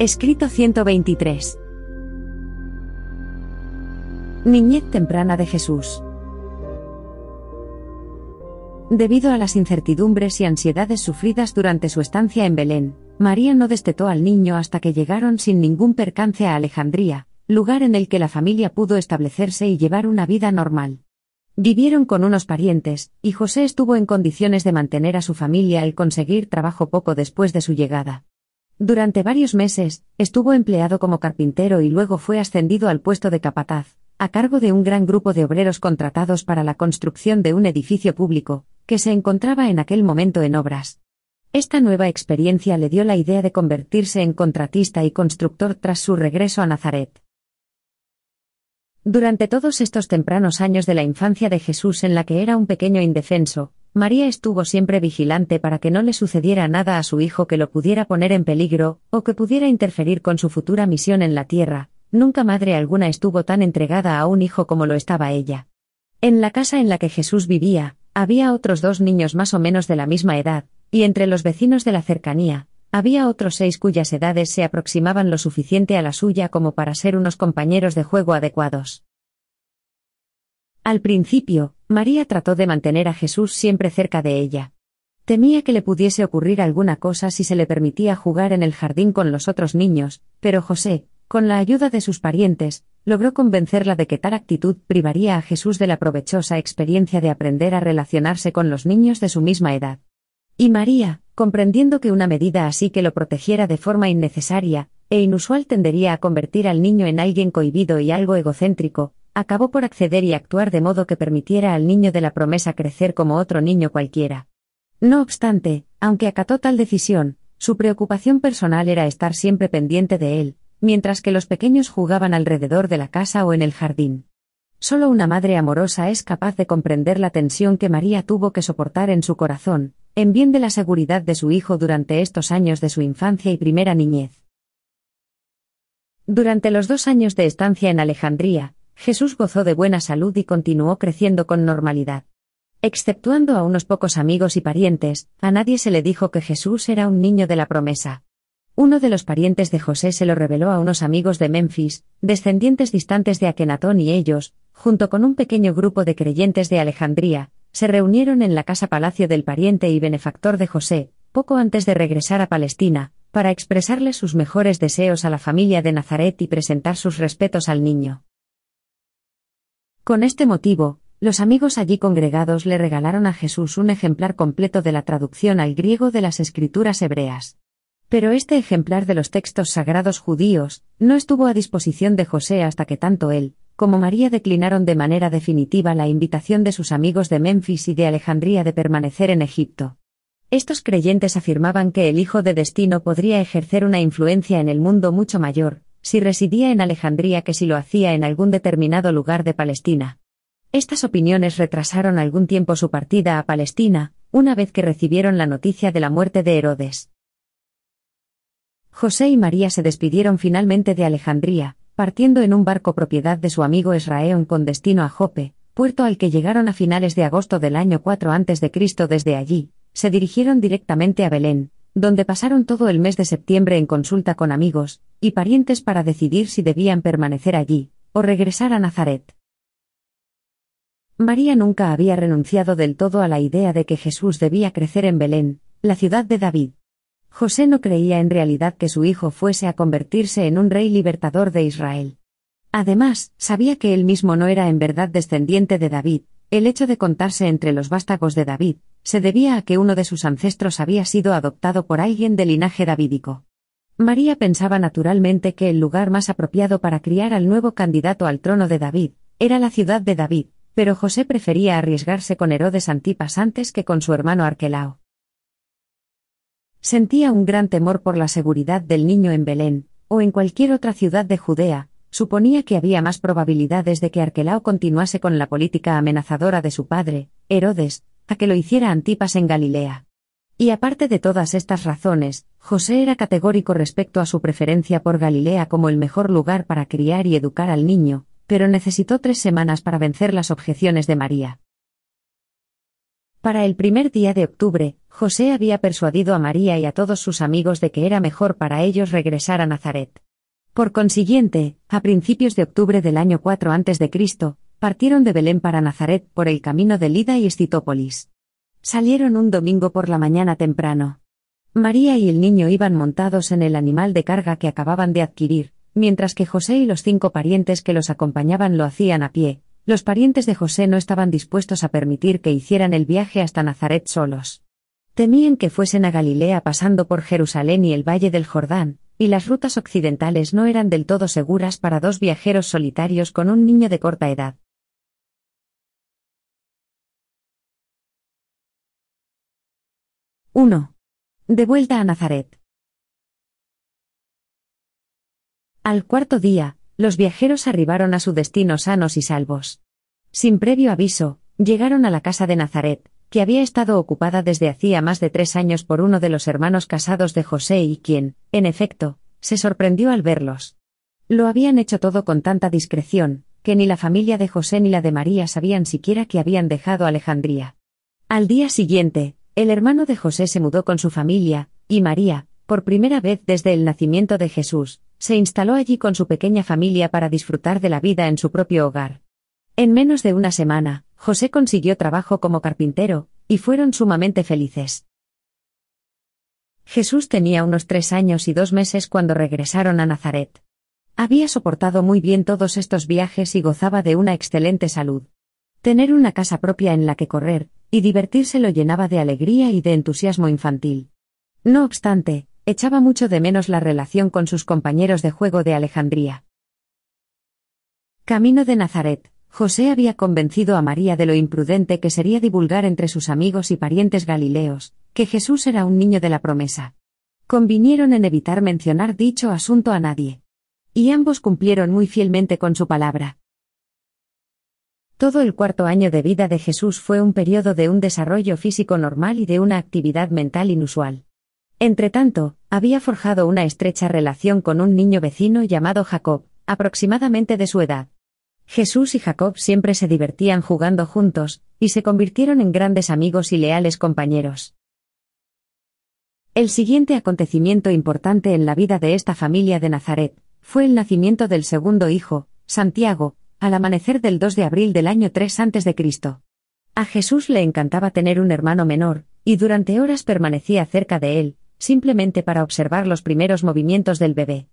Escrito 123. Niñez temprana de Jesús. Debido a las incertidumbres y ansiedades sufridas durante su estancia en Belén, María no destetó al niño hasta que llegaron sin ningún percance a Alejandría, lugar en el que la familia pudo establecerse y llevar una vida normal. Vivieron con unos parientes, y José estuvo en condiciones de mantener a su familia al conseguir trabajo poco después de su llegada. Durante varios meses, estuvo empleado como carpintero y luego fue ascendido al puesto de capataz, a cargo de un gran grupo de obreros contratados para la construcción de un edificio público, que se encontraba en aquel momento en obras. Esta nueva experiencia le dio la idea de convertirse en contratista y constructor tras su regreso a Nazaret. Durante todos estos tempranos años de la infancia de Jesús en la que era un pequeño indefenso, María estuvo siempre vigilante para que no le sucediera nada a su hijo que lo pudiera poner en peligro, o que pudiera interferir con su futura misión en la tierra. Nunca madre alguna estuvo tan entregada a un hijo como lo estaba ella. En la casa en la que Jesús vivía, había otros dos niños más o menos de la misma edad, y entre los vecinos de la cercanía, había otros seis cuyas edades se aproximaban lo suficiente a la suya como para ser unos compañeros de juego adecuados. Al principio, María trató de mantener a Jesús siempre cerca de ella. Temía que le pudiese ocurrir alguna cosa si se le permitía jugar en el jardín con los otros niños, pero José, con la ayuda de sus parientes, logró convencerla de que tal actitud privaría a Jesús de la provechosa experiencia de aprender a relacionarse con los niños de su misma edad. Y María, comprendiendo que una medida así que lo protegiera de forma innecesaria e inusual tendería a convertir al niño en alguien cohibido y algo egocéntrico, acabó por acceder y actuar de modo que permitiera al niño de la promesa crecer como otro niño cualquiera. No obstante, aunque acató tal decisión, su preocupación personal era estar siempre pendiente de él, mientras que los pequeños jugaban alrededor de la casa o en el jardín. Solo una madre amorosa es capaz de comprender la tensión que María tuvo que soportar en su corazón, en bien de la seguridad de su hijo durante estos años de su infancia y primera niñez. Durante los dos años de estancia en Alejandría, Jesús gozó de buena salud y continuó creciendo con normalidad. Exceptuando a unos pocos amigos y parientes, a nadie se le dijo que Jesús era un niño de la promesa. Uno de los parientes de José se lo reveló a unos amigos de Memphis, descendientes distantes de Akenatón y ellos, junto con un pequeño grupo de creyentes de Alejandría, se reunieron en la casa palacio del pariente y benefactor de José, poco antes de regresar a Palestina, para expresarle sus mejores deseos a la familia de Nazaret y presentar sus respetos al niño. Con este motivo, los amigos allí congregados le regalaron a Jesús un ejemplar completo de la traducción al griego de las escrituras hebreas. Pero este ejemplar de los textos sagrados judíos no estuvo a disposición de José hasta que tanto él, como María declinaron de manera definitiva la invitación de sus amigos de Memphis y de Alejandría de permanecer en Egipto. Estos creyentes afirmaban que el hijo de destino podría ejercer una influencia en el mundo mucho mayor, si residía en Alejandría que si lo hacía en algún determinado lugar de Palestina. Estas opiniones retrasaron algún tiempo su partida a Palestina, una vez que recibieron la noticia de la muerte de Herodes. José y María se despidieron finalmente de Alejandría, partiendo en un barco propiedad de su amigo Israel con destino a Jope, puerto al que llegaron a finales de agosto del año 4 a.C. Desde allí, se dirigieron directamente a Belén, donde pasaron todo el mes de septiembre en consulta con amigos y parientes para decidir si debían permanecer allí o regresar a Nazaret. María nunca había renunciado del todo a la idea de que Jesús debía crecer en Belén, la ciudad de David. José no creía en realidad que su hijo fuese a convertirse en un rey libertador de Israel. Además, sabía que él mismo no era en verdad descendiente de David, el hecho de contarse entre los vástagos de David, se debía a que uno de sus ancestros había sido adoptado por alguien del linaje davídico. María pensaba naturalmente que el lugar más apropiado para criar al nuevo candidato al trono de David era la ciudad de David, pero José prefería arriesgarse con Herodes Antipas antes que con su hermano Arquelao. Sentía un gran temor por la seguridad del niño en Belén, o en cualquier otra ciudad de Judea, suponía que había más probabilidades de que Arquelao continuase con la política amenazadora de su padre, Herodes, a que lo hiciera Antipas en Galilea. Y aparte de todas estas razones, José era categórico respecto a su preferencia por Galilea como el mejor lugar para criar y educar al niño, pero necesitó tres semanas para vencer las objeciones de María. Para el primer día de octubre, José había persuadido a María y a todos sus amigos de que era mejor para ellos regresar a Nazaret. Por consiguiente, a principios de octubre del año 4 a.C., partieron de Belén para Nazaret por el camino de Lida y Escitópolis. Salieron un domingo por la mañana temprano. María y el niño iban montados en el animal de carga que acababan de adquirir, mientras que José y los cinco parientes que los acompañaban lo hacían a pie. Los parientes de José no estaban dispuestos a permitir que hicieran el viaje hasta Nazaret solos. Temían que fuesen a Galilea pasando por Jerusalén y el valle del Jordán, y las rutas occidentales no eran del todo seguras para dos viajeros solitarios con un niño de corta edad. ¡1! De vuelta a Nazaret. Al cuarto día, los viajeros arribaron a su destino sanos y salvos. Sin previo aviso, llegaron a la casa de Nazaret, que había estado ocupada desde hacía más de tres años por uno de los hermanos casados de José y quien, en efecto, se sorprendió al verlos. Lo habían hecho todo con tanta discreción, que ni la familia de José ni la de María sabían siquiera que habían dejado Alejandría. Al día siguiente, el hermano de José se mudó con su familia, y María, por primera vez desde el nacimiento de Jesús, se instaló allí con su pequeña familia para disfrutar de la vida en su propio hogar. En menos de una semana, José consiguió trabajo como carpintero, y fueron sumamente felices. Jesús tenía unos tres años y dos meses cuando regresaron a Nazaret. Había soportado muy bien todos estos viajes y gozaba de una excelente salud. Tener una casa propia en la que correr, y divertirse lo llenaba de alegría y de entusiasmo infantil. No obstante, echaba mucho de menos la relación con sus compañeros de juego de Alejandría. Camino de Nazaret, José había convencido a María de lo imprudente que sería divulgar entre sus amigos y parientes galileos, que Jesús era un niño de la promesa. Convinieron en evitar mencionar dicho asunto a nadie. Y ambos cumplieron muy fielmente con su palabra. Todo el cuarto año de vida de Jesús fue un periodo de un desarrollo físico normal y de una actividad mental inusual. Entretanto, había forjado una estrecha relación con un niño vecino llamado Jacob, aproximadamente de su edad. Jesús y Jacob siempre se divertían jugando juntos, y se convirtieron en grandes amigos y leales compañeros. El siguiente acontecimiento importante en la vida de esta familia de Nazaret, fue el nacimiento del segundo hijo, Santiago, al amanecer del 2 de abril del año 3 a.C. A Jesús le encantaba tener un hermano menor, y durante horas permanecía cerca de él, simplemente para observar los primeros movimientos del bebé.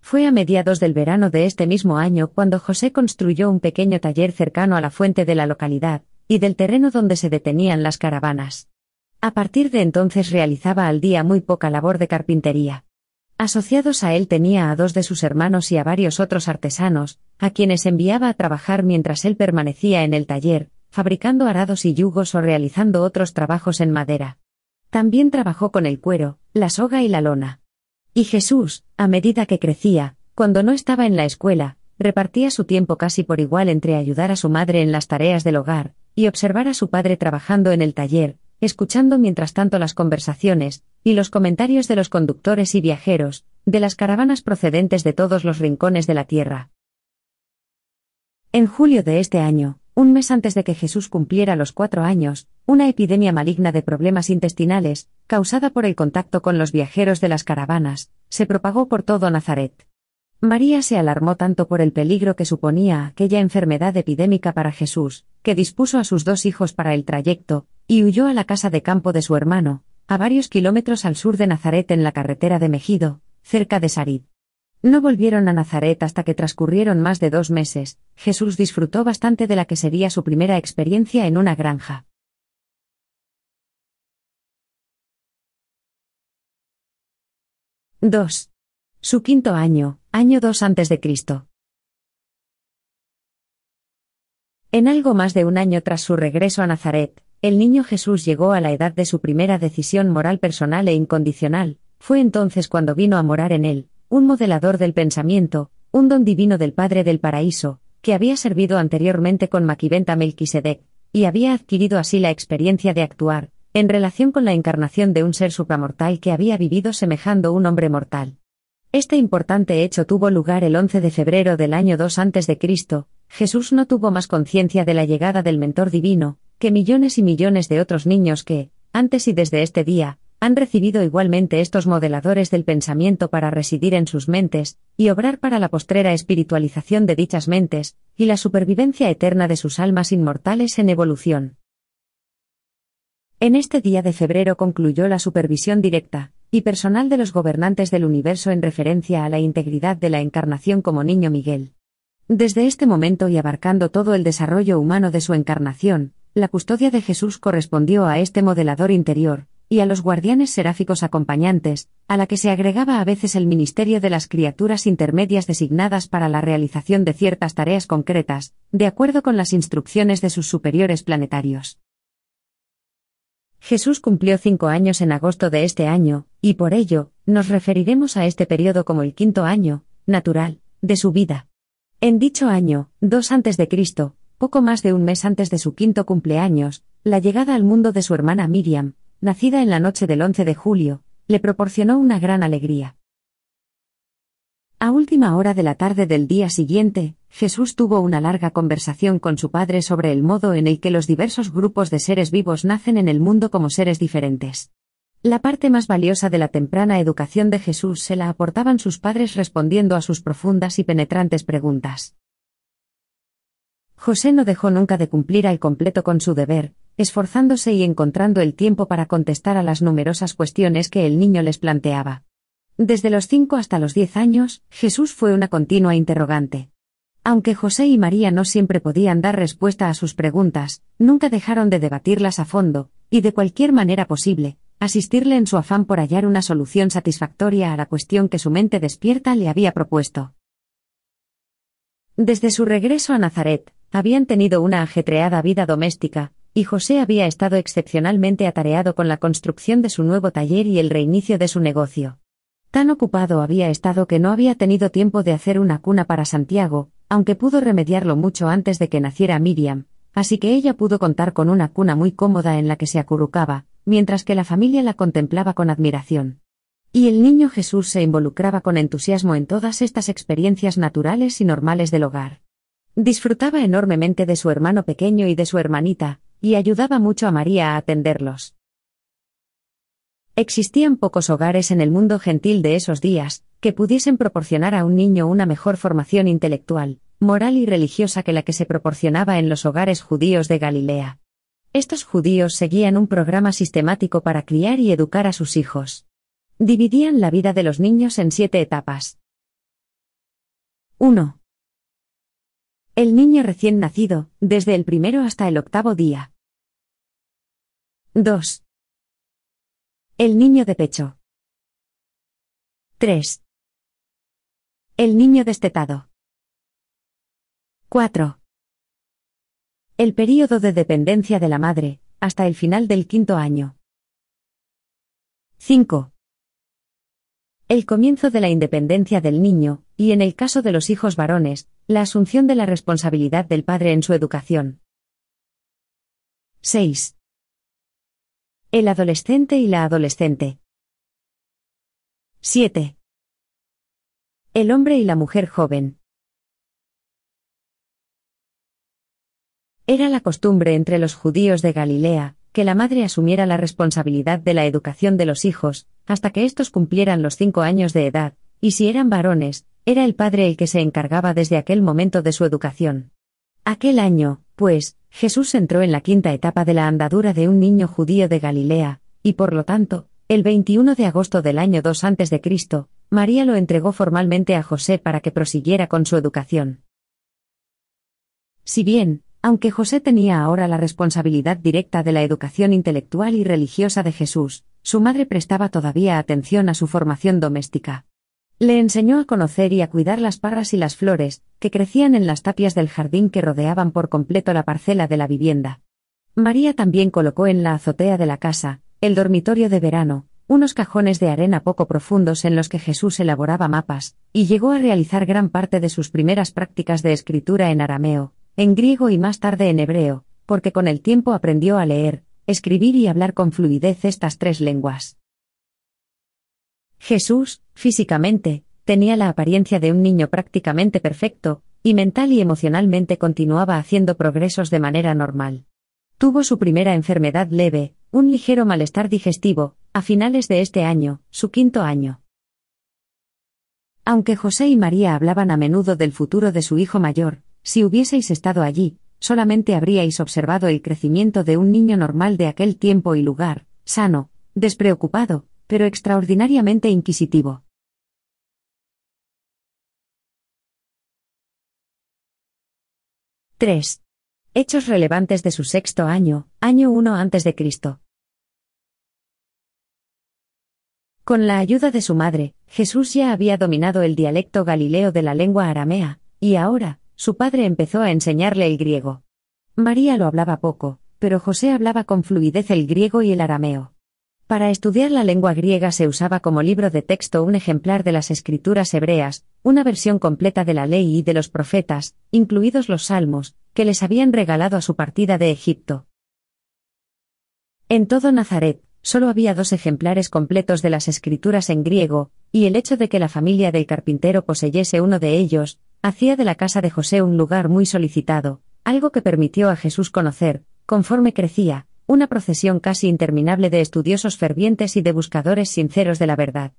Fue a mediados del verano de este mismo año cuando José construyó un pequeño taller cercano a la fuente de la localidad, y del terreno donde se detenían las caravanas. A partir de entonces realizaba al día muy poca labor de carpintería. Asociados a él tenía a dos de sus hermanos y a varios otros artesanos, a quienes enviaba a trabajar mientras él permanecía en el taller, fabricando arados y yugos o realizando otros trabajos en madera. También trabajó con el cuero, la soga y la lona. Y Jesús, a medida que crecía, cuando no estaba en la escuela, repartía su tiempo casi por igual entre ayudar a su madre en las tareas del hogar, y observar a su padre trabajando en el taller, escuchando mientras tanto las conversaciones, y los comentarios de los conductores y viajeros, de las caravanas procedentes de todos los rincones de la tierra. En julio de este año, un mes antes de que Jesús cumpliera los cuatro años, una epidemia maligna de problemas intestinales, causada por el contacto con los viajeros de las caravanas, se propagó por todo Nazaret. María se alarmó tanto por el peligro que suponía aquella enfermedad epidémica para Jesús, que dispuso a sus dos hijos para el trayecto, y huyó a la casa de campo de su hermano, a varios kilómetros al sur de Nazaret en la carretera de Megido, cerca de Sarid. No volvieron a Nazaret hasta que transcurrieron más de dos meses, Jesús disfrutó bastante de la que sería su primera experiencia en una granja. —2. Su quinto año, año 2 antes de Cristo. En algo más de un año tras su regreso a Nazaret, el niño Jesús llegó a la edad de su primera decisión moral personal e incondicional, fue entonces cuando vino a morar en él, un modelador del pensamiento, un don divino del Padre del Paraíso, que había servido anteriormente con Maquiventa Melquisedec, y había adquirido así la experiencia de actuar, en relación con la encarnación de un ser supramortal que había vivido semejando un hombre mortal. Este importante hecho tuvo lugar el 11 de febrero del año 2 a.C., Jesús no tuvo más conciencia de la llegada del mentor divino, que millones y millones de otros niños que, antes y desde este día, han recibido igualmente estos modeladores del pensamiento para residir en sus mentes, y obrar para la postrera espiritualización de dichas mentes, y la supervivencia eterna de sus almas inmortales en evolución. En este día de febrero concluyó la supervisión directa y personal de los gobernantes del universo en referencia a la integridad de la encarnación como niño Miguel. Desde este momento y abarcando todo el desarrollo humano de su encarnación, la custodia de Jesús correspondió a este modelador interior, y a los guardianes seráficos acompañantes, a la que se agregaba a veces el ministerio de las criaturas intermedias designadas para la realización de ciertas tareas concretas, de acuerdo con las instrucciones de sus superiores planetarios. Jesús cumplió cinco años en agosto de este año, y por ello, nos referiremos a este periodo como el quinto año, natural, de su vida. En dicho año, dos antes de Cristo, poco más de un mes antes de su quinto cumpleaños, la llegada al mundo de su hermana Miriam, nacida en la noche del 11 de julio, le proporcionó una gran alegría. A última hora de la tarde del día siguiente, Jesús tuvo una larga conversación con su padre sobre el modo en el que los diversos grupos de seres vivos nacen en el mundo como seres diferentes. La parte más valiosa de la temprana educación de Jesús se la aportaban sus padres respondiendo a sus profundas y penetrantes preguntas. José no dejó nunca de cumplir al completo con su deber, esforzándose y encontrando el tiempo para contestar a las numerosas cuestiones que el niño les planteaba. Desde los cinco hasta los diez años, Jesús fue una continua interrogante. Aunque José y María no siempre podían dar respuesta a sus preguntas, nunca dejaron de debatirlas a fondo, y de cualquier manera posible, asistirle en su afán por hallar una solución satisfactoria a la cuestión que su mente despierta le había propuesto. Desde su regreso a Nazaret, habían tenido una ajetreada vida doméstica, y José había estado excepcionalmente atareado con la construcción de su nuevo taller y el reinicio de su negocio. Tan ocupado había estado que no había tenido tiempo de hacer una cuna para Santiago, aunque pudo remediarlo mucho antes de que naciera Miriam, así que ella pudo contar con una cuna muy cómoda en la que se acurrucaba, mientras que la familia la contemplaba con admiración. Y el niño Jesús se involucraba con entusiasmo en todas estas experiencias naturales y normales del hogar. Disfrutaba enormemente de su hermano pequeño y de su hermanita, y ayudaba mucho a María a atenderlos. Existían pocos hogares en el mundo gentil de esos días, que pudiesen proporcionar a un niño una mejor formación intelectual, moral y religiosa que la que se proporcionaba en los hogares judíos de Galilea. Estos judíos seguían un programa sistemático para criar y educar a sus hijos. Dividían la vida de los niños en siete etapas. 1. El niño recién nacido, desde el primero hasta el octavo día. 2. El niño de pecho. 3. El niño destetado. 4. El período de dependencia de la madre, hasta el final del quinto año. 5. El comienzo de la independencia del niño, y en el caso de los hijos varones, la asunción de la responsabilidad del padre en su educación. 6. El adolescente y la adolescente. 7. El hombre y la mujer joven. Era la costumbre entre los judíos de Galilea, que la madre asumiera la responsabilidad de la educación de los hijos, hasta que éstos cumplieran los cinco años de edad, y si eran varones, era el padre el que se encargaba desde aquel momento de su educación. Aquel año, pues, Jesús entró en la quinta etapa de la andadura de un niño judío de Galilea, y por lo tanto, el 21 de agosto del año 2 a.C., María lo entregó formalmente a José para que prosiguiera con su educación. Si bien, aunque José tenía ahora la responsabilidad directa de la educación intelectual y religiosa de Jesús, su madre prestaba todavía atención a su formación doméstica. Le enseñó a conocer y a cuidar las parras y las flores, que crecían en las tapias del jardín que rodeaban por completo la parcela de la vivienda. María también colocó en la azotea de la casa, el dormitorio de verano, unos cajones de arena poco profundos en los que Jesús elaboraba mapas, y llegó a realizar gran parte de sus primeras prácticas de escritura en arameo, en griego y más tarde en hebreo, porque con el tiempo aprendió a leer, escribir y hablar con fluidez estas tres lenguas. Jesús, físicamente, tenía la apariencia de un niño prácticamente perfecto, y mental y emocionalmente continuaba haciendo progresos de manera normal. Tuvo su primera enfermedad leve, un ligero malestar digestivo, a finales de este año, su quinto año. Aunque José y María hablaban a menudo del futuro de su hijo mayor, si hubieseis estado allí, solamente habríais observado el crecimiento de un niño normal de aquel tiempo y lugar, sano, despreocupado, pero extraordinariamente inquisitivo. —3. Hechos relevantes de su sexto año, año 1 antes de Cristo. Con la ayuda de su madre, Jesús ya había dominado el dialecto galileo de la lengua aramea, y ahora, su padre empezó a enseñarle el griego. María lo hablaba poco, pero José hablaba con fluidez el griego y el arameo. Para estudiar la lengua griega se usaba como libro de texto un ejemplar de las escrituras hebreas, una versión completa de la ley y de los profetas, incluidos los salmos, que les habían regalado a su partida de Egipto. En todo Nazaret, solo había dos ejemplares completos de las escrituras en griego, y el hecho de que la familia del carpintero poseyese uno de ellos, hacía de la casa de José un lugar muy solicitado, algo que permitió a Jesús conocer, conforme crecía, una procesión casi interminable de estudiosos fervientes y de buscadores sinceros de la verdad.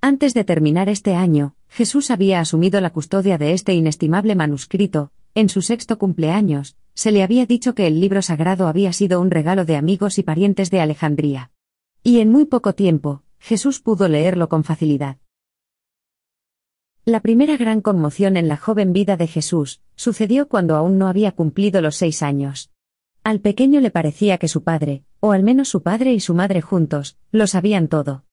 Antes de terminar este año, Jesús había asumido la custodia de este inestimable manuscrito, en su sexto cumpleaños, se le había dicho que el libro sagrado había sido un regalo de amigos y parientes de Alejandría. Y en muy poco tiempo, Jesús pudo leerlo con facilidad. La primera gran conmoción en la joven vida de Jesús sucedió cuando aún no había cumplido los seis años. Al pequeño le parecía que su padre, o al menos su padre y su madre juntos, lo sabían todo.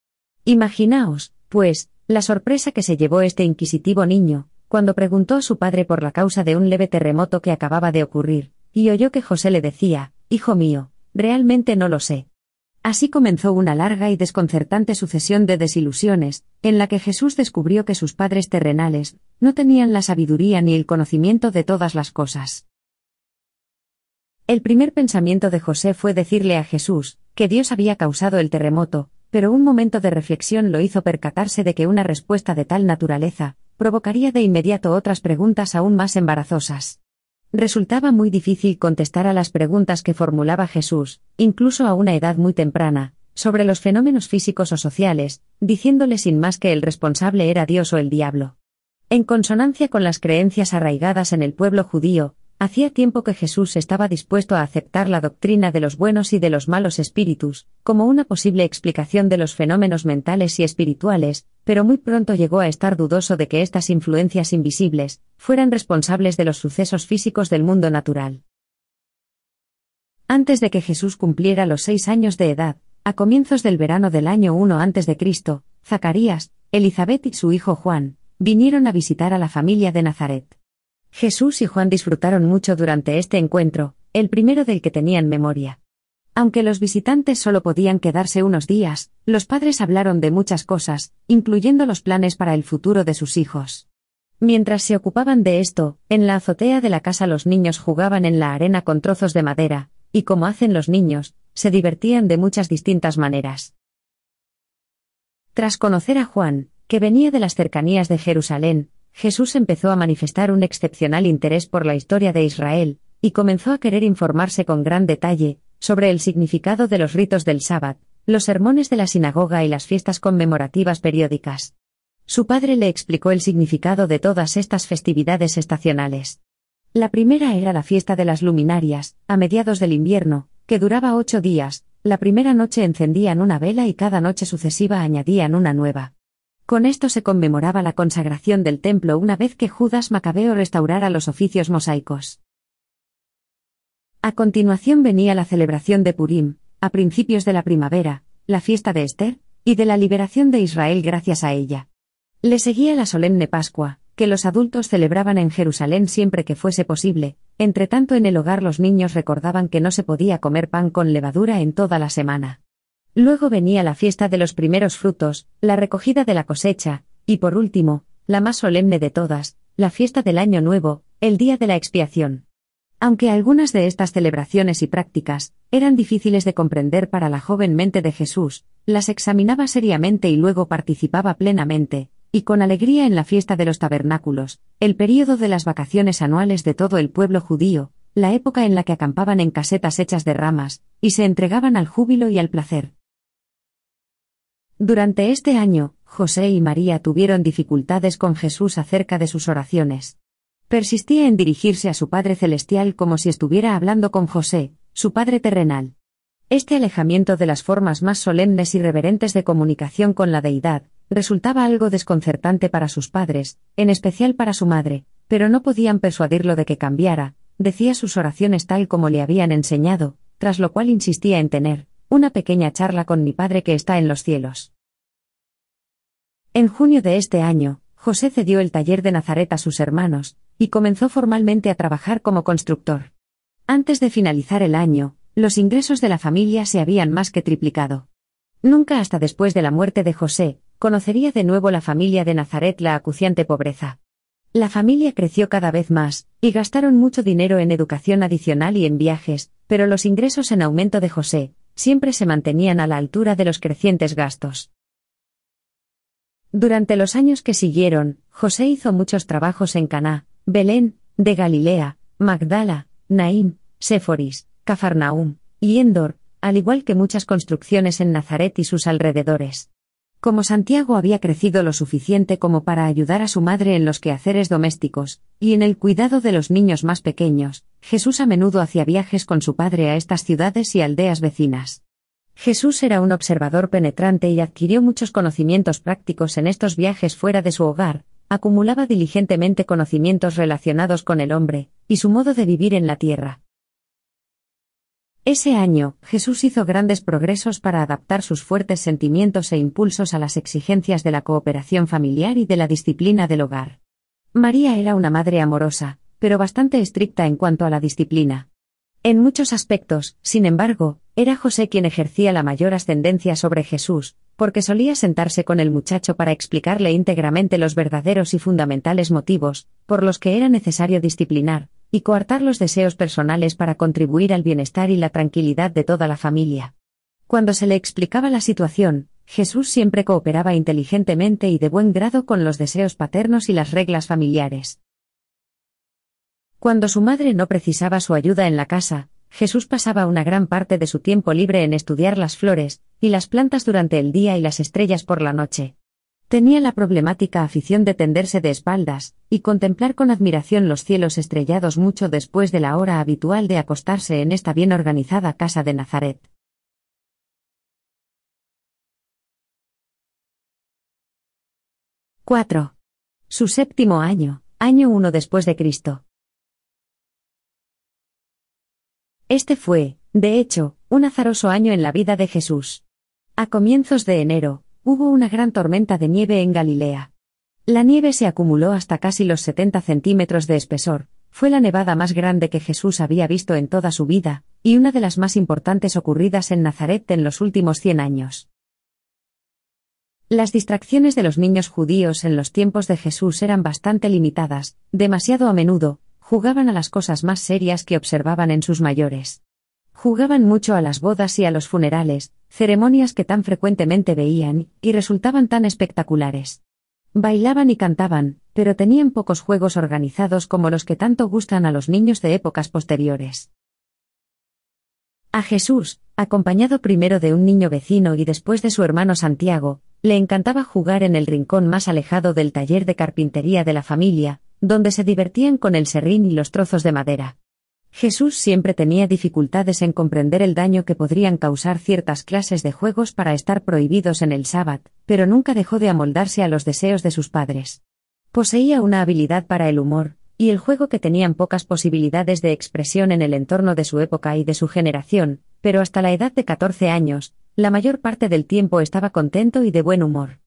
Imaginaos, pues, la sorpresa que se llevó este inquisitivo niño, cuando preguntó a su padre por la causa de un leve terremoto que acababa de ocurrir, y oyó que José le decía, Hijo mío, realmente no lo sé. Así comenzó una larga y desconcertante sucesión de desilusiones, en la que Jesús descubrió que sus padres terrenales no tenían la sabiduría ni el conocimiento de todas las cosas. El primer pensamiento de José fue decirle a Jesús, que Dios había causado el terremoto, pero un momento de reflexión lo hizo percatarse de que una respuesta de tal naturaleza, provocaría de inmediato otras preguntas aún más embarazosas. Resultaba muy difícil contestar a las preguntas que formulaba Jesús, incluso a una edad muy temprana, sobre los fenómenos físicos o sociales, diciéndole sin más que el responsable era Dios o el diablo. En consonancia con las creencias arraigadas en el pueblo judío, Hacía tiempo que Jesús estaba dispuesto a aceptar la doctrina de los buenos y de los malos espíritus, como una posible explicación de los fenómenos mentales y espirituales, pero muy pronto llegó a estar dudoso de que estas influencias invisibles fueran responsables de los sucesos físicos del mundo natural. Antes de que Jesús cumpliera los seis años de edad, a comienzos del verano del año 1 a.C., Zacarías, Elizabeth y su hijo Juan, vinieron a visitar a la familia de Nazaret. Jesús y Juan disfrutaron mucho durante este encuentro, el primero del que tenían memoria. Aunque los visitantes solo podían quedarse unos días, los padres hablaron de muchas cosas, incluyendo los planes para el futuro de sus hijos. Mientras se ocupaban de esto, en la azotea de la casa los niños jugaban en la arena con trozos de madera, y como hacen los niños, se divertían de muchas distintas maneras. Tras conocer a Juan, que venía de las cercanías de Jerusalén, Jesús empezó a manifestar un excepcional interés por la historia de Israel, y comenzó a querer informarse con gran detalle sobre el significado de los ritos del sábado, los sermones de la sinagoga y las fiestas conmemorativas periódicas. Su padre le explicó el significado de todas estas festividades estacionales. La primera era la fiesta de las luminarias, a mediados del invierno, que duraba ocho días, la primera noche encendían una vela y cada noche sucesiva añadían una nueva. Con esto se conmemoraba la consagración del templo una vez que Judas Macabeo restaurara los oficios mosaicos. A continuación venía la celebración de Purim, a principios de la primavera, la fiesta de Esther, y de la liberación de Israel gracias a ella. Le seguía la solemne Pascua, que los adultos celebraban en Jerusalén siempre que fuese posible, entre tanto en el hogar los niños recordaban que no se podía comer pan con levadura en toda la semana. Luego venía la fiesta de los primeros frutos, la recogida de la cosecha, y por último, la más solemne de todas, la fiesta del Año Nuevo, el día de la expiación. Aunque algunas de estas celebraciones y prácticas eran difíciles de comprender para la joven mente de Jesús, las examinaba seriamente y luego participaba plenamente, y con alegría en la fiesta de los tabernáculos, el período de las vacaciones anuales de todo el pueblo judío, la época en la que acampaban en casetas hechas de ramas, y se entregaban al júbilo y al placer. Durante este año, José y María tuvieron dificultades con Jesús acerca de sus oraciones. Persistía en dirigirse a su Padre Celestial como si estuviera hablando con José, su Padre terrenal. Este alejamiento de las formas más solemnes y reverentes de comunicación con la deidad, resultaba algo desconcertante para sus padres, en especial para su madre, pero no podían persuadirlo de que cambiara, decía sus oraciones tal como le habían enseñado, tras lo cual insistía en tener una pequeña charla con mi Padre que está en los cielos. En junio de este año, José cedió el taller de Nazaret a sus hermanos, y comenzó formalmente a trabajar como constructor. Antes de finalizar el año, los ingresos de la familia se habían más que triplicado. Nunca hasta después de la muerte de José, conocería de nuevo la familia de Nazaret la acuciante pobreza. La familia creció cada vez más, y gastaron mucho dinero en educación adicional y en viajes, pero los ingresos en aumento de José, siempre se mantenían a la altura de los crecientes gastos. Durante los años que siguieron, José hizo muchos trabajos en Caná, Belén, de Galilea, Magdala, Naín, Séforis, Cafarnaum, y Endor, al igual que muchas construcciones en Nazaret y sus alrededores. Como Santiago había crecido lo suficiente como para ayudar a su madre en los quehaceres domésticos, y en el cuidado de los niños más pequeños, Jesús a menudo hacía viajes con su padre a estas ciudades y aldeas vecinas. Jesús era un observador penetrante y adquirió muchos conocimientos prácticos en estos viajes fuera de su hogar, acumulaba diligentemente conocimientos relacionados con el hombre, y su modo de vivir en la tierra. Ese año, Jesús hizo grandes progresos para adaptar sus fuertes sentimientos e impulsos a las exigencias de la cooperación familiar y de la disciplina del hogar. María era una madre amorosa, pero bastante estricta en cuanto a la disciplina. En muchos aspectos, sin embargo, era José quien ejercía la mayor ascendencia sobre Jesús, porque solía sentarse con el muchacho para explicarle íntegramente los verdaderos y fundamentales motivos, por los que era necesario disciplinar, y coartar los deseos personales para contribuir al bienestar y la tranquilidad de toda la familia. Cuando se le explicaba la situación, Jesús siempre cooperaba inteligentemente y de buen grado con los deseos paternos y las reglas familiares. Cuando su madre no precisaba su ayuda en la casa, Jesús pasaba una gran parte de su tiempo libre en estudiar las flores, y las plantas durante el día y las estrellas por la noche. Tenía la problemática afición de tenderse de espaldas, y contemplar con admiración los cielos estrellados mucho después de la hora habitual de acostarse en esta bien organizada casa de Nazaret. ¡4! Su séptimo año, año 1 después de Cristo. Este fue, de hecho, un azaroso año en la vida de Jesús. A comienzos de enero, hubo una gran tormenta de nieve en Galilea. La nieve se acumuló hasta casi los 70 centímetros de espesor, fue la nevada más grande que Jesús había visto en toda su vida, y una de las más importantes ocurridas en Nazaret en los últimos 100 años. Las distracciones de los niños judíos en los tiempos de Jesús eran bastante limitadas, demasiado a menudo, jugaban a las cosas más serias que observaban en sus mayores. Jugaban mucho a las bodas y a los funerales, ceremonias que tan frecuentemente veían, y resultaban tan espectaculares. Bailaban y cantaban, pero tenían pocos juegos organizados como los que tanto gustan a los niños de épocas posteriores. A Jesús, acompañado primero de un niño vecino y después de su hermano Santiago, le encantaba jugar en el rincón más alejado del taller de carpintería de la familia, donde se divertían con el serrín y los trozos de madera. Jesús siempre tenía dificultades en comprender el daño que podrían causar ciertas clases de juegos para estar prohibidos en el sábat, pero nunca dejó de amoldarse a los deseos de sus padres. Poseía una habilidad para el humor, y el juego que tenían pocas posibilidades de expresión en el entorno de su época y de su generación, pero hasta la edad de 14 años, la mayor parte del tiempo estaba contento y de buen humor.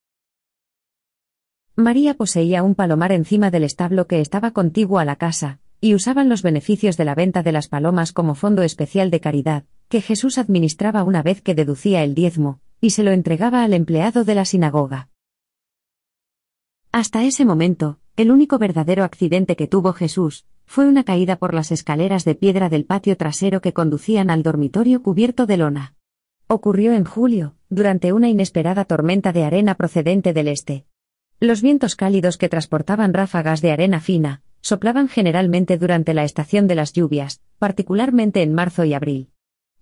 María poseía un palomar encima del establo que estaba contiguo a la casa, y usaban los beneficios de la venta de las palomas como fondo especial de caridad, que Jesús administraba una vez que deducía el diezmo, y se lo entregaba al empleado de la sinagoga. Hasta ese momento, el único verdadero accidente que tuvo Jesús, fue una caída por las escaleras de piedra del patio trasero que conducían al dormitorio cubierto de lona. Ocurrió en julio, durante una inesperada tormenta de arena procedente del este. Los vientos cálidos que transportaban ráfagas de arena fina, soplaban generalmente durante la estación de las lluvias, particularmente en marzo y abril.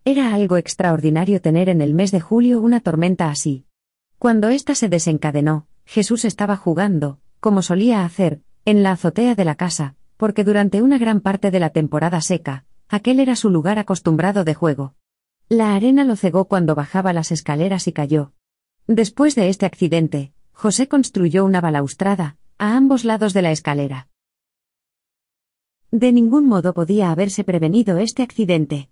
Era algo extraordinario tener en el mes de julio una tormenta así. Cuando ésta se desencadenó, Jesús estaba jugando, como solía hacer, en la azotea de la casa, porque durante una gran parte de la temporada seca, aquel era su lugar acostumbrado de juego. La arena lo cegó cuando bajaba las escaleras y cayó. Después de este accidente, José construyó una balaustrada, a ambos lados de la escalera. De ningún modo podía haberse prevenido este accidente.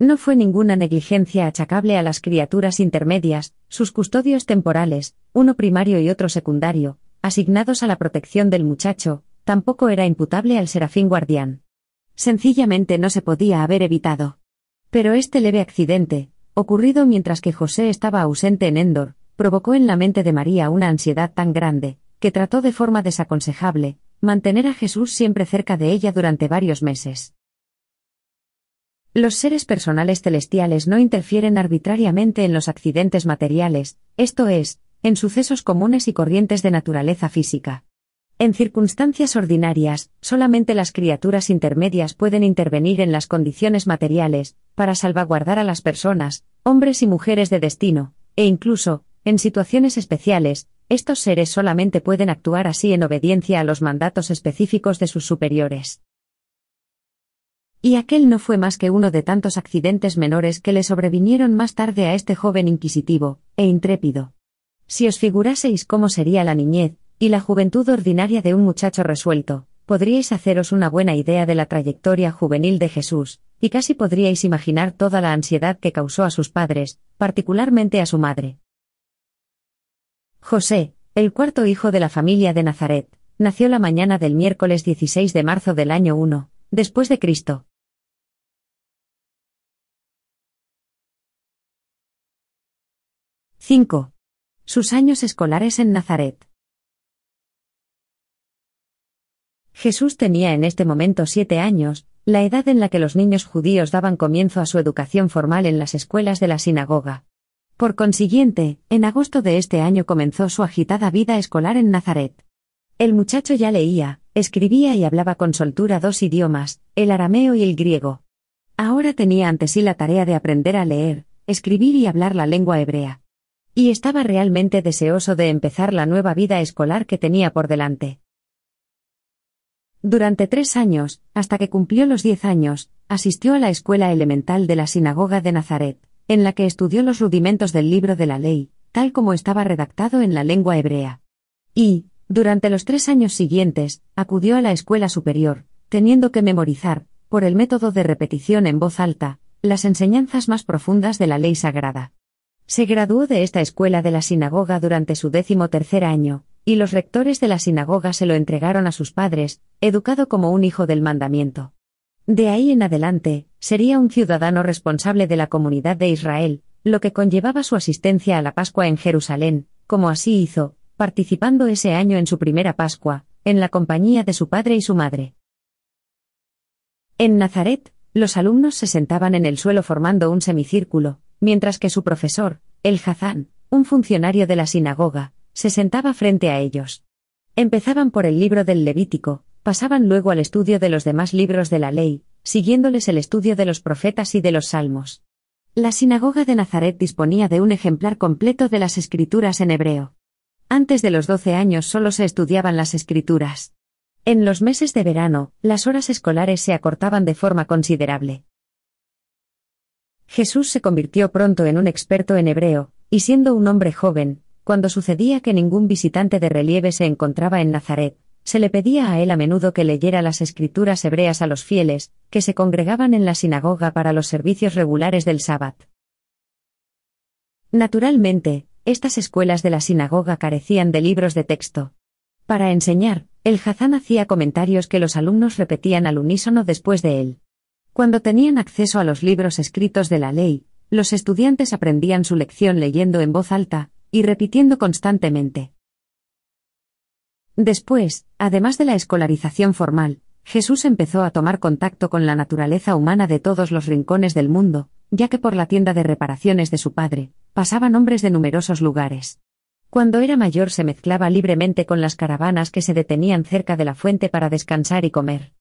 No fue ninguna negligencia achacable a las criaturas intermedias, sus custodios temporales, uno primario y otro secundario, asignados a la protección del muchacho, tampoco era imputable al serafín guardián. Sencillamente no se podía haber evitado. Pero este leve accidente, ocurrido mientras que José estaba ausente en Endor, provocó en la mente de María una ansiedad tan grande, que trató de forma desaconsejable, mantener a Jesús siempre cerca de ella durante varios meses. Los seres personales celestiales no interfieren arbitrariamente en los accidentes materiales, esto es, en sucesos comunes y corrientes de naturaleza física. En circunstancias ordinarias, solamente las criaturas intermedias pueden intervenir en las condiciones materiales, para salvaguardar a las personas, hombres y mujeres de destino, e incluso, en situaciones especiales, estos seres solamente pueden actuar así en obediencia a los mandatos específicos de sus superiores. Y aquel no fue más que uno de tantos accidentes menores que le sobrevinieron más tarde a este joven inquisitivo, e intrépido. Si os figuraseis cómo sería la niñez, y la juventud ordinaria de un muchacho resuelto, podríais haceros una buena idea de la trayectoria juvenil de Jesús, y casi podríais imaginar toda la ansiedad que causó a sus padres, particularmente a su madre. José, el cuarto hijo de la familia de Nazaret, nació la mañana del miércoles 16 de marzo del año 1, después de Cristo. 5. Sus años escolares en Nazaret. Jesús tenía en este momento siete años, la edad en la que los niños judíos daban comienzo a su educación formal en las escuelas de la sinagoga. Por consiguiente, en agosto de este año comenzó su agitada vida escolar en Nazaret. El muchacho ya leía, escribía y hablaba con soltura dos idiomas, el arameo y el griego. Ahora tenía ante sí la tarea de aprender a leer, escribir y hablar la lengua hebrea. Y estaba realmente deseoso de empezar la nueva vida escolar que tenía por delante. Durante tres años, hasta que cumplió los diez años, asistió a la escuela elemental de la sinagoga de Nazaret, en la que estudió los rudimentos del libro de la ley, tal como estaba redactado en la lengua hebrea. Y, durante los tres años siguientes, acudió a la escuela superior, teniendo que memorizar, por el método de repetición en voz alta, las enseñanzas más profundas de la ley sagrada. Se graduó de esta escuela de la sinagoga durante su décimo tercer año, y los rectores de la sinagoga se lo entregaron a sus padres, educado como un hijo del mandamiento. De ahí en adelante, sería un ciudadano responsable de la comunidad de Israel, lo que conllevaba su asistencia a la Pascua en Jerusalén, como así hizo, participando ese año en su primera Pascua, en la compañía de su padre y su madre. En Nazaret, los alumnos se sentaban en el suelo formando un semicírculo, mientras que su profesor, el Hazán, un funcionario de la sinagoga, se sentaba frente a ellos. Empezaban por el libro del Levítico, pasaban luego al estudio de los demás libros de la ley, siguiéndoles el estudio de los profetas y de los salmos. La sinagoga de Nazaret disponía de un ejemplar completo de las escrituras en hebreo. Antes de los doce años solo se estudiaban las escrituras. En los meses de verano, las horas escolares se acortaban de forma considerable. Jesús se convirtió pronto en un experto en hebreo, y siendo un hombre joven, cuando sucedía que ningún visitante de relieve se encontraba en Nazaret, se le pedía a él a menudo que leyera las escrituras hebreas a los fieles, que se congregaban en la sinagoga para los servicios regulares del sábat. Naturalmente, estas escuelas de la sinagoga carecían de libros de texto. Para enseñar, el Hazán hacía comentarios que los alumnos repetían al unísono después de él. Cuando tenían acceso a los libros escritos de la ley, los estudiantes aprendían su lección leyendo en voz alta, y repitiendo constantemente. Después, además de la escolarización formal, Jesús empezó a tomar contacto con la naturaleza humana de todos los rincones del mundo, ya que por la tienda de reparaciones de su padre, pasaban hombres de numerosos lugares. Cuando era mayor se mezclaba libremente con las caravanas que se detenían cerca de la fuente para descansar y comer.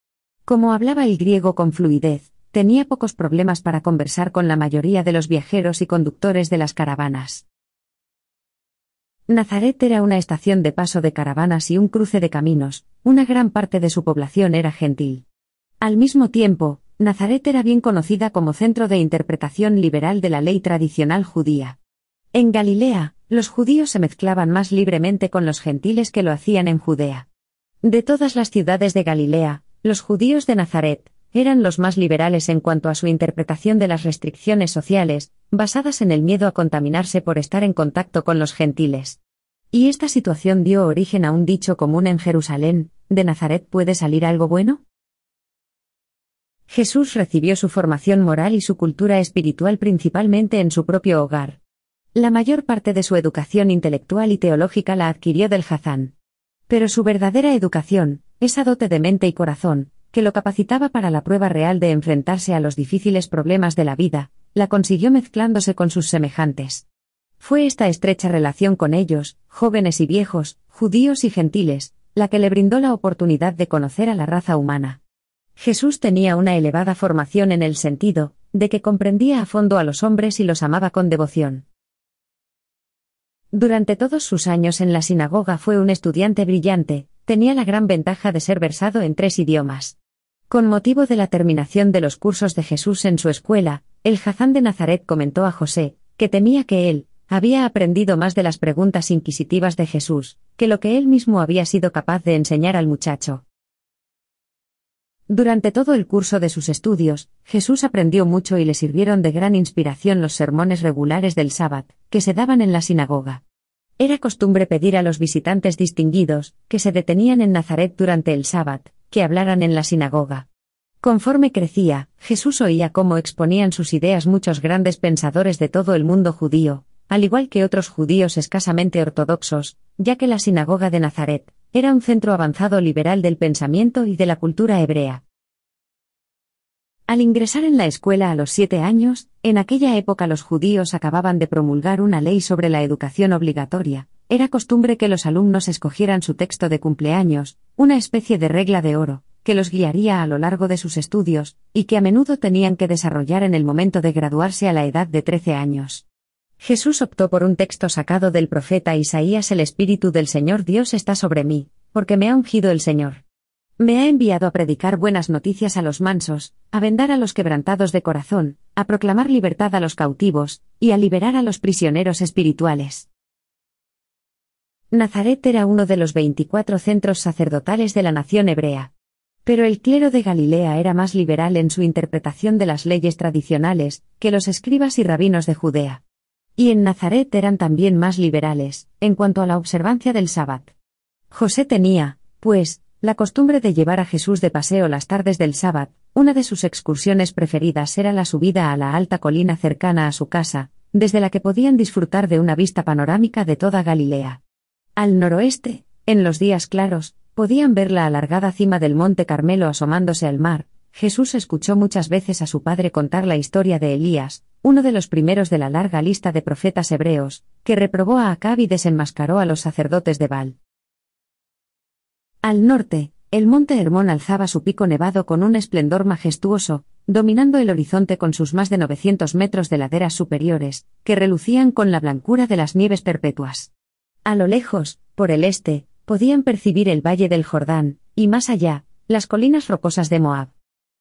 Como hablaba el griego con fluidez, tenía pocos problemas para conversar con la mayoría de los viajeros y conductores de las caravanas. Nazaret era una estación de paso de caravanas y un cruce de caminos, una gran parte de su población era gentil. Al mismo tiempo, Nazaret era bien conocida como centro de interpretación liberal de la ley tradicional judía. En Galilea, los judíos se mezclaban más libremente con los gentiles que lo hacían en Judea. De todas las ciudades de Galilea, los judíos de Nazaret eran los más liberales en cuanto a su interpretación de las restricciones sociales, basadas en el miedo a contaminarse por estar en contacto con los gentiles. Y esta situación dio origen a un dicho común en Jerusalén, ¿de Nazaret puede salir algo bueno? Jesús recibió su formación moral y su cultura espiritual principalmente en su propio hogar. La mayor parte de su educación intelectual y teológica la adquirió del Hazán. Pero su verdadera educación, esa dote de mente y corazón, que lo capacitaba para la prueba real de enfrentarse a los difíciles problemas de la vida, la consiguió mezclándose con sus semejantes. Fue esta estrecha relación con ellos, jóvenes y viejos, judíos y gentiles, la que le brindó la oportunidad de conocer a la raza humana. Jesús tenía una elevada formación en el sentido, de que comprendía a fondo a los hombres y los amaba con devoción. Durante todos sus años en la sinagoga fue un estudiante brillante, tenía la gran ventaja de ser versado en tres idiomas. Con motivo de la terminación de los cursos de Jesús en su escuela, el Hazán de Nazaret comentó a José, que temía que él, había aprendido más de las preguntas inquisitivas de Jesús, que lo que él mismo había sido capaz de enseñar al muchacho. Durante todo el curso de sus estudios, Jesús aprendió mucho y le sirvieron de gran inspiración los sermones regulares del sábado, que se daban en la sinagoga. Era costumbre pedir a los visitantes distinguidos, que se detenían en Nazaret durante el sábado, que hablaran en la sinagoga. Conforme crecía, Jesús oía cómo exponían sus ideas muchos grandes pensadores de todo el mundo judío, al igual que otros judíos escasamente ortodoxos, ya que la sinagoga de Nazaret, era un centro avanzado liberal del pensamiento y de la cultura hebrea. Al ingresar en la escuela a los siete años, en aquella época los judíos acababan de promulgar una ley sobre la educación obligatoria, era costumbre que los alumnos escogieran su texto de cumpleaños, una especie de regla de oro, que los guiaría a lo largo de sus estudios, y que a menudo tenían que desarrollar en el momento de graduarse a la edad de trece años. Jesús optó por un texto sacado del profeta Isaías El Espíritu del Señor Dios está sobre mí, porque me ha ungido el Señor. Me ha enviado a predicar buenas noticias a los mansos, a vendar a los quebrantados de corazón, a proclamar libertad a los cautivos, y a liberar a los prisioneros espirituales. Nazaret era uno de los veinticuatro centros sacerdotales de la nación hebrea. Pero el clero de Galilea era más liberal en su interpretación de las leyes tradicionales que los escribas y rabinos de Judea. Y en Nazaret eran también más liberales, en cuanto a la observancia del sábado. José tenía, pues, la costumbre de llevar a Jesús de paseo las tardes del sábado, una de sus excursiones preferidas era la subida a la alta colina cercana a su casa, desde la que podían disfrutar de una vista panorámica de toda Galilea. Al noroeste, en los días claros, podían ver la alargada cima del monte Carmelo asomándose al mar, Jesús escuchó muchas veces a su padre contar la historia de Elías, uno de los primeros de la larga lista de profetas hebreos, que reprobó a Acab y desenmascaró a los sacerdotes de Baal. Al norte, el monte Hermón alzaba su pico nevado con un esplendor majestuoso, dominando el horizonte con sus más de 900 metros de laderas superiores, que relucían con la blancura de las nieves perpetuas. A lo lejos, por el este, podían percibir el valle del Jordán, y más allá, las colinas rocosas de Moab.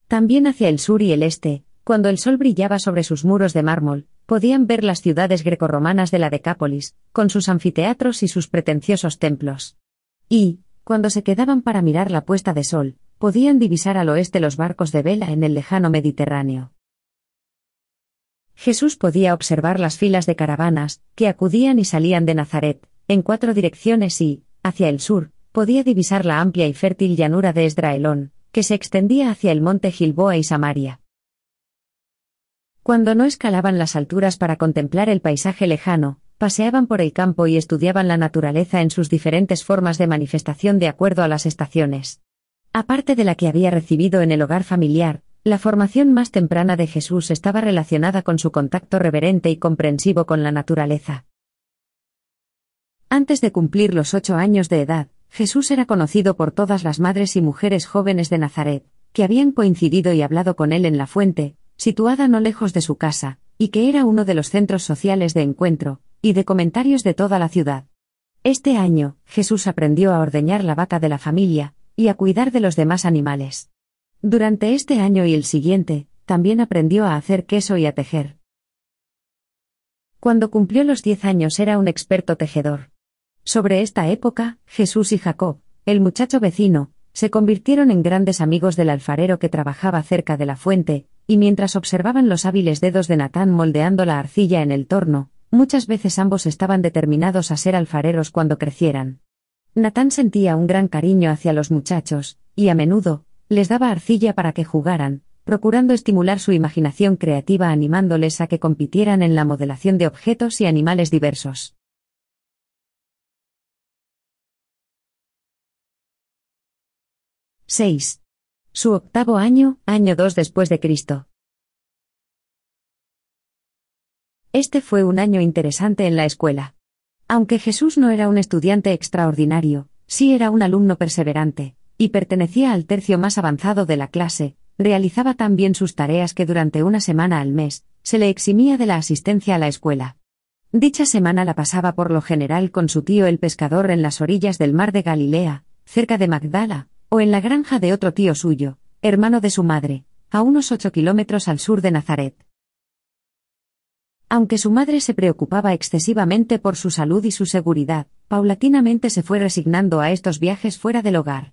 También hacia el sur y el este, cuando el sol brillaba sobre sus muros de mármol, podían ver las ciudades grecorromanas de la Decápolis, con sus anfiteatros y sus pretenciosos templos. Y, cuando se quedaban para mirar la puesta de sol, podían divisar al oeste los barcos de vela en el lejano Mediterráneo. Jesús podía observar las filas de caravanas, que acudían y salían de Nazaret, en cuatro direcciones y, hacia el sur, podía divisar la amplia y fértil llanura de Esdraelón, que se extendía hacia el monte Gilboa y Samaria. Cuando no escalaban las alturas para contemplar el paisaje lejano, paseaban por el campo y estudiaban la naturaleza en sus diferentes formas de manifestación de acuerdo a las estaciones. Aparte de la que había recibido en el hogar familiar, la formación más temprana de Jesús estaba relacionada con su contacto reverente y comprensivo con la naturaleza. Antes de cumplir los ocho años de edad, Jesús era conocido por todas las madres y mujeres jóvenes de Nazaret, que habían coincidido y hablado con él en la fuente, situada no lejos de su casa, y que era uno de los centros sociales de encuentro, y de comentarios de toda la ciudad. Este año, Jesús aprendió a ordeñar la vaca de la familia, y a cuidar de los demás animales. Durante este año y el siguiente, también aprendió a hacer queso y a tejer. Cuando cumplió los diez años era un experto tejedor. Sobre esta época, Jesús y Jacob, el muchacho vecino, se convirtieron en grandes amigos del alfarero que trabajaba cerca de la fuente, y mientras observaban los hábiles dedos de Natán moldeando la arcilla en el torno, muchas veces ambos estaban determinados a ser alfareros cuando crecieran. Natán sentía un gran cariño hacia los muchachos, y a menudo, les daba arcilla para que jugaran, procurando estimular su imaginación creativa animándoles a que compitieran en la modelación de objetos y animales diversos. 6. Su octavo año, año 2 después de Cristo. Este fue un año interesante en la escuela. Aunque Jesús no era un estudiante extraordinario, sí era un alumno perseverante, y pertenecía al tercio más avanzado de la clase, realizaba tan bien sus tareas que durante una semana al mes, se le eximía de la asistencia a la escuela. Dicha semana la pasaba por lo general con su tío el pescador en las orillas del mar de Galilea, cerca de Magdala, o en la granja de otro tío suyo, hermano de su madre, a unos ocho kilómetros al sur de Nazaret. Aunque su madre se preocupaba excesivamente por su salud y su seguridad, paulatinamente se fue resignando a estos viajes fuera del hogar.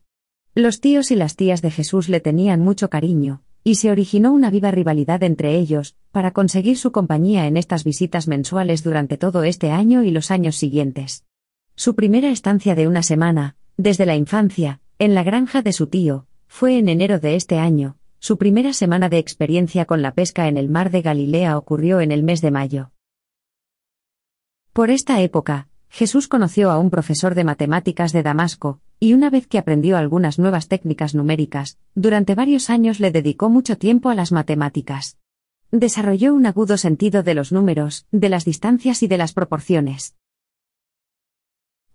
Los tíos y las tías de Jesús le tenían mucho cariño, y se originó una viva rivalidad entre ellos, para conseguir su compañía en estas visitas mensuales durante todo este año y los años siguientes. Su primera estancia de una semana, desde la infancia, en la granja de su tío, fue en enero de este año, su primera semana de experiencia con la pesca en el mar de Galilea ocurrió en el mes de mayo. Por esta época, Jesús conoció a un profesor de matemáticas de Damasco, y una vez que aprendió algunas nuevas técnicas numéricas, durante varios años le dedicó mucho tiempo a las matemáticas. Desarrolló un agudo sentido de los números, de las distancias y de las proporciones.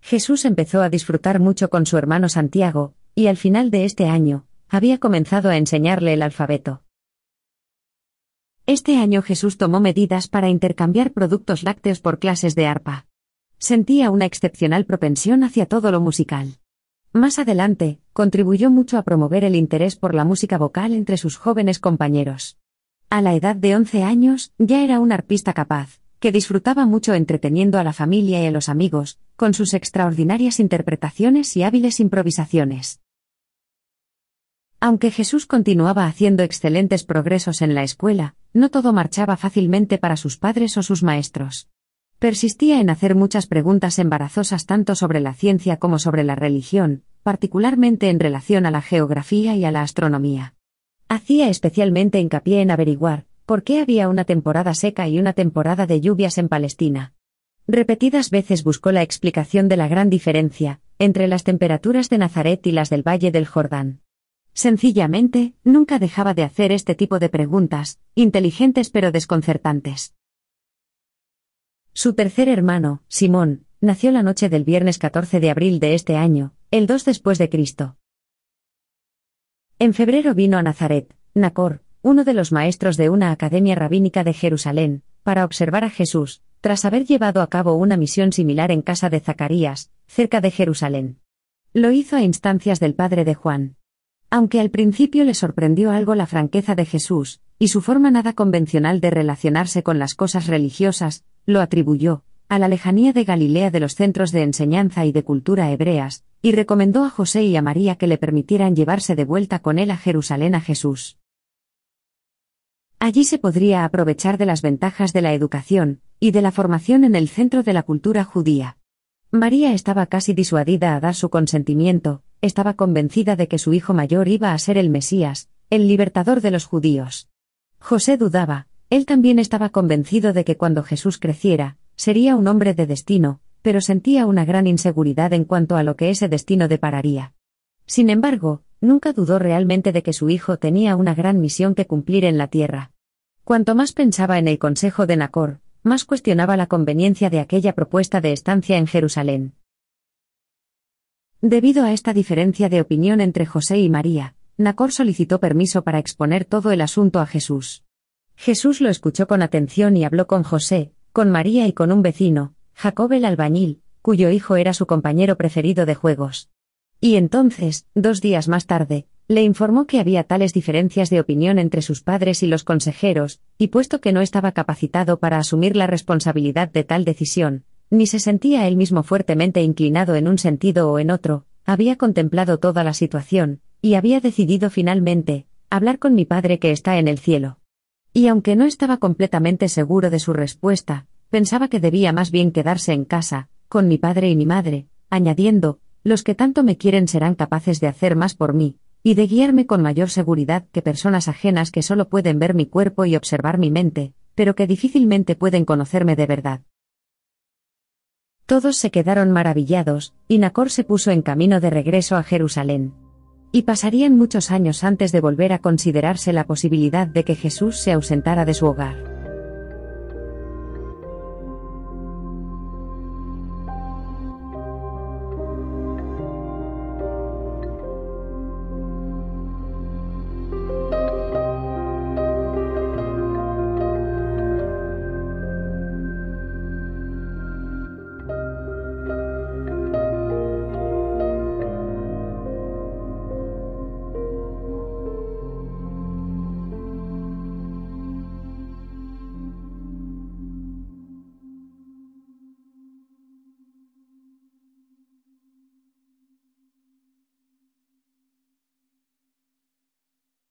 Jesús empezó a disfrutar mucho con su hermano Santiago, y al final de este año, había comenzado a enseñarle el alfabeto. Este año Jesús tomó medidas para intercambiar productos lácteos por clases de arpa. Sentía una excepcional propensión hacia todo lo musical. Más adelante, contribuyó mucho a promover el interés por la música vocal entre sus jóvenes compañeros. A la edad de 11 años, ya era un arpista capaz, que disfrutaba mucho entreteniendo a la familia y a los amigos, con sus extraordinarias interpretaciones y hábiles improvisaciones. Aunque Jesús continuaba haciendo excelentes progresos en la escuela, no todo marchaba fácilmente para sus padres o sus maestros. Persistía en hacer muchas preguntas embarazosas tanto sobre la ciencia como sobre la religión, particularmente en relación a la geografía y a la astronomía. Hacía especialmente hincapié en averiguar, ¿Por qué había una temporada seca y una temporada de lluvias en Palestina? Repetidas veces buscó la explicación de la gran diferencia entre las temperaturas de Nazaret y las del Valle del Jordán. Sencillamente, nunca dejaba de hacer este tipo de preguntas, inteligentes pero desconcertantes. Su tercer hermano, Simón, nació la noche del viernes 14 de abril de este año, el 2 después de Cristo. En febrero vino a Nazaret, Nacor, uno de los maestros de una academia rabínica de Jerusalén, para observar a Jesús, tras haber llevado a cabo una misión similar en casa de Zacarías, cerca de Jerusalén. Lo hizo a instancias del padre de Juan. Aunque al principio le sorprendió algo la franqueza de Jesús, y su forma nada convencional de relacionarse con las cosas religiosas, lo atribuyó, a la lejanía de Galilea de los centros de enseñanza y de cultura hebreas, y recomendó a José y a María que le permitieran llevarse de vuelta con él a Jerusalén a Jesús. Allí se podría aprovechar de las ventajas de la educación y de la formación en el centro de la cultura judía. María estaba casi disuadida a dar su consentimiento, estaba convencida de que su hijo mayor iba a ser el Mesías, el libertador de los judíos. José dudaba, él también estaba convencido de que cuando Jesús creciera, sería un hombre de destino, pero sentía una gran inseguridad en cuanto a lo que ese destino depararía. Sin embargo, nunca dudó realmente de que su hijo tenía una gran misión que cumplir en la tierra. Cuanto más pensaba en el consejo de Nacor, más cuestionaba la conveniencia de aquella propuesta de estancia en Jerusalén. Debido a esta diferencia de opinión entre José y María, Nacor solicitó permiso para exponer todo el asunto a Jesús. Jesús lo escuchó con atención y habló con José, con María y con un vecino, Jacob el albañil, cuyo hijo era su compañero preferido de juegos. Y entonces, dos días más tarde, le informó que había tales diferencias de opinión entre sus padres y los consejeros, y puesto que no estaba capacitado para asumir la responsabilidad de tal decisión, ni se sentía él mismo fuertemente inclinado en un sentido o en otro, había contemplado toda la situación, y había decidido finalmente, hablar con mi padre que está en el cielo. Y aunque no estaba completamente seguro de su respuesta, pensaba que debía más bien quedarse en casa, con mi padre y mi madre, añadiendo, los que tanto me quieren serán capaces de hacer más por mí, y de guiarme con mayor seguridad que personas ajenas que solo pueden ver mi cuerpo y observar mi mente, pero que difícilmente pueden conocerme de verdad. Todos se quedaron maravillados, y Nacor se puso en camino de regreso a Jerusalén. Y pasarían muchos años antes de volver a considerarse la posibilidad de que Jesús se ausentara de su hogar.